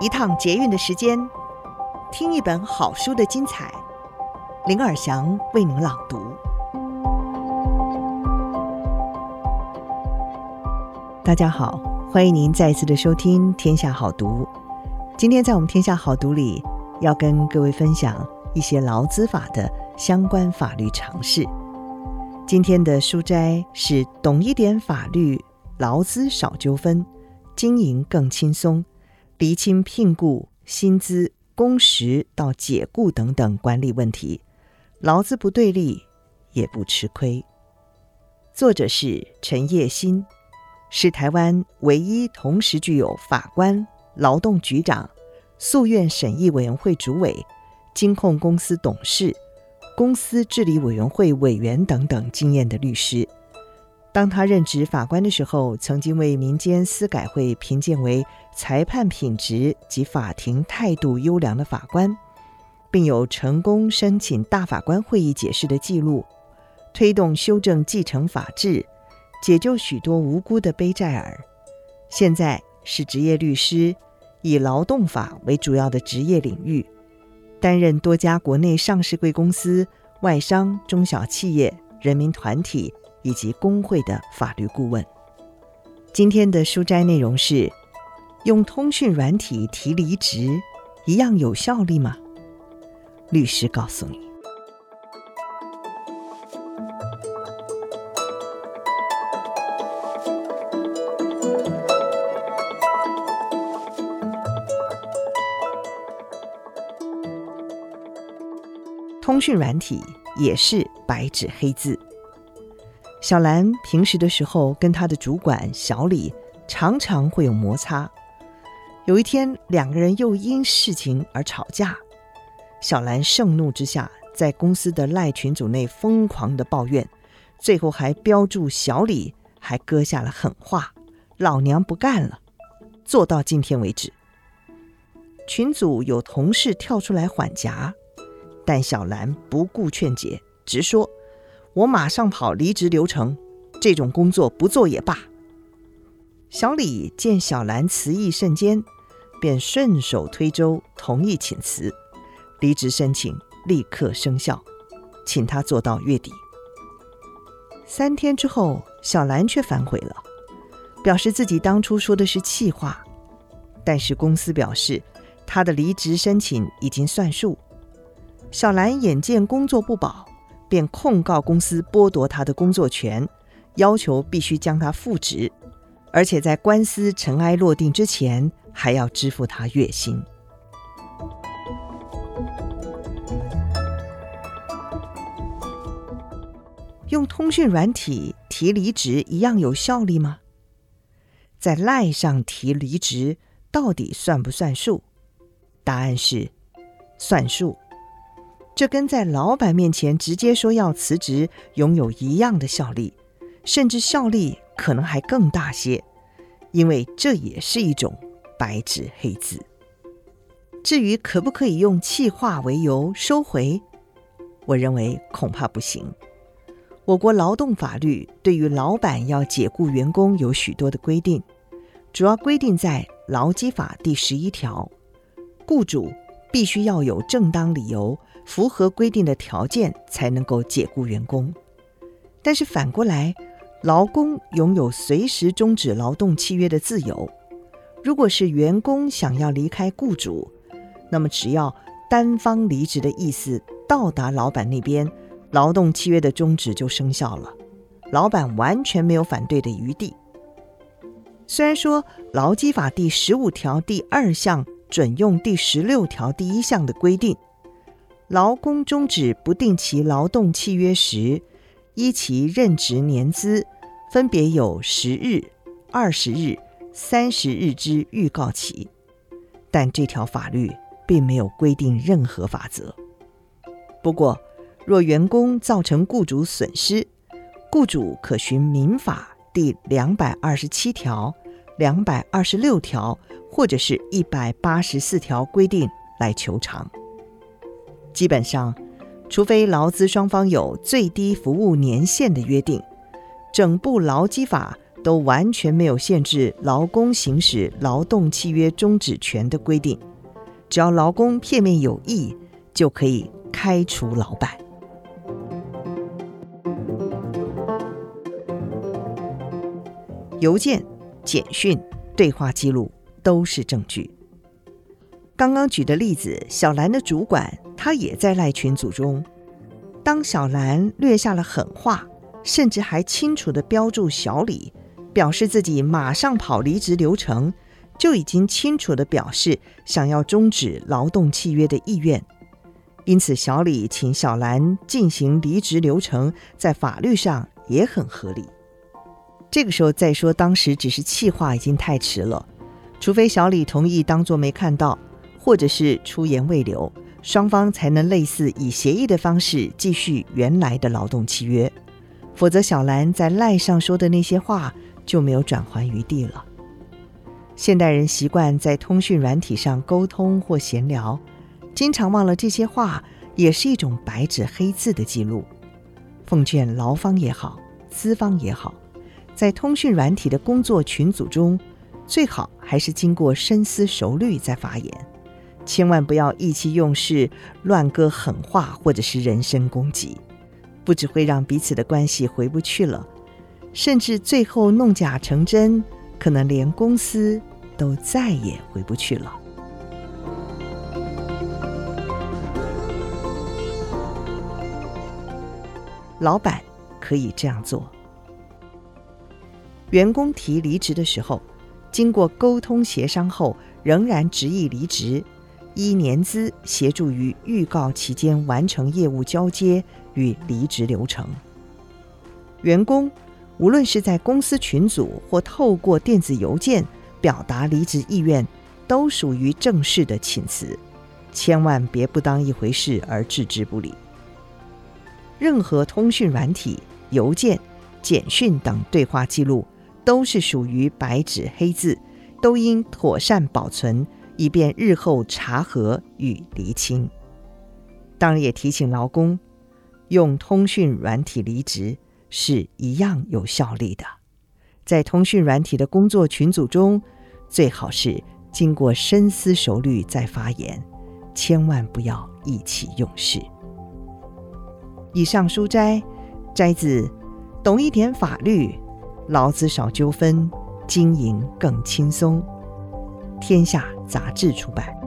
一趟捷运的时间，听一本好书的精彩。林尔祥为您朗读。大家好，欢迎您再次的收听《天下好读》。今天在我们《天下好读》里，要跟各位分享一些劳资法的相关法律常识。今天的书斋是懂一点法律，劳资少纠纷，经营更轻松。厘清聘雇、薪资、工时到解雇等等管理问题，劳资不对立，也不吃亏。作者是陈业新，是台湾唯一同时具有法官、劳动局长、诉愿审议委员会主委、金控公司董事、公司治理委员会委员等等经验的律师。当他任职法官的时候，曾经为民间司改会评鉴为裁判品质及法庭态度优良的法官，并有成功申请大法官会议解释的记录，推动修正继承法制，解救许多无辜的背债儿。现在是职业律师，以劳动法为主要的职业领域，担任多家国内上市贵公司、外商、中小企业、人民团体。以及工会的法律顾问。今天的书摘内容是：用通讯软体提离职，一样有效力吗？律师告诉你。通讯软体也是白纸黑字。小兰平时的时候跟她的主管小李常常会有摩擦。有一天，两个人又因事情而吵架。小兰盛怒之下，在公司的赖群组内疯狂的抱怨，最后还标注小李，还搁下了狠话：“老娘不干了，做到今天为止。”群组有同事跳出来缓颊，但小兰不顾劝解，直说。我马上跑离职流程，这种工作不做也罢。小李见小兰辞意甚坚，便顺手推舟同意请辞，离职申请立刻生效，请他做到月底。三天之后，小兰却反悔了，表示自己当初说的是气话，但是公司表示他的离职申请已经算数。小兰眼见工作不保。便控告公司剥夺他的工作权，要求必须将他复职，而且在官司尘埃落定之前，还要支付他月薪。用通讯软体提离职一样有效力吗？在赖上提离职到底算不算数？答案是算数。这跟在老板面前直接说要辞职，拥有一样的效力，甚至效力可能还更大些，因为这也是一种白纸黑字。至于可不可以用气话为由收回，我认为恐怕不行。我国劳动法律对于老板要解雇员工有许多的规定，主要规定在《劳基法》第十一条，雇主必须要有正当理由。符合规定的条件才能够解雇员工，但是反过来，劳工拥有随时终止劳动契约的自由。如果是员工想要离开雇主，那么只要单方离职的意思到达老板那边，劳动契约的终止就生效了，老板完全没有反对的余地。虽然说劳基法第十五条第二项准用第十六条第一项的规定。劳工终止不定期劳动契约时，依其任职年资，分别有十日、二十日、三十日之预告期。但这条法律并没有规定任何法则。不过，若员工造成雇主损失，雇主可循民法第两百二十七条、两百二十六条或者是一百八十四条规定来求偿。基本上，除非劳资双方有最低服务年限的约定，整部劳基法都完全没有限制劳工行使劳动契约终止权的规定，只要劳工片面有异，就可以开除老板。邮件、简讯、对话记录都是证据。刚刚举的例子，小兰的主管他也在赖群组中。当小兰撂下了狠话，甚至还清楚地标注小李，表示自己马上跑离职流程，就已经清楚地表示想要终止劳动契约的意愿。因此，小李请小兰进行离职流程，在法律上也很合理。这个时候再说当时只是气话，已经太迟了。除非小李同意当作没看到，或者是出言未留。双方才能类似以协议的方式继续原来的劳动契约，否则小兰在赖上说的那些话就没有转圜余地了。现代人习惯在通讯软体上沟通或闲聊，经常忘了这些话也是一种白纸黑字的记录。奉劝劳方也好，资方也好，在通讯软体的工作群组中，最好还是经过深思熟虑再发言。千万不要意气用事、乱搁狠话，或者是人身攻击，不只会让彼此的关系回不去了，甚至最后弄假成真，可能连公司都再也回不去了。老板可以这样做：员工提离职的时候，经过沟通协商后，仍然执意离职。依年资协助于预告期间完成业务交接与离职流程。员工无论是在公司群组或透过电子邮件表达离职意愿，都属于正式的请辞，千万别不当一回事而置之不理。任何通讯软体、邮件、简讯等对话记录，都是属于白纸黑字，都应妥善保存。以便日后查核与厘清。当然，也提醒劳工，用通讯软体离职是一样有效力的。在通讯软体的工作群组中，最好是经过深思熟虑再发言，千万不要意气用事。以上书摘摘自《懂一点法律，劳资少纠纷，经营更轻松》。天下杂志出版。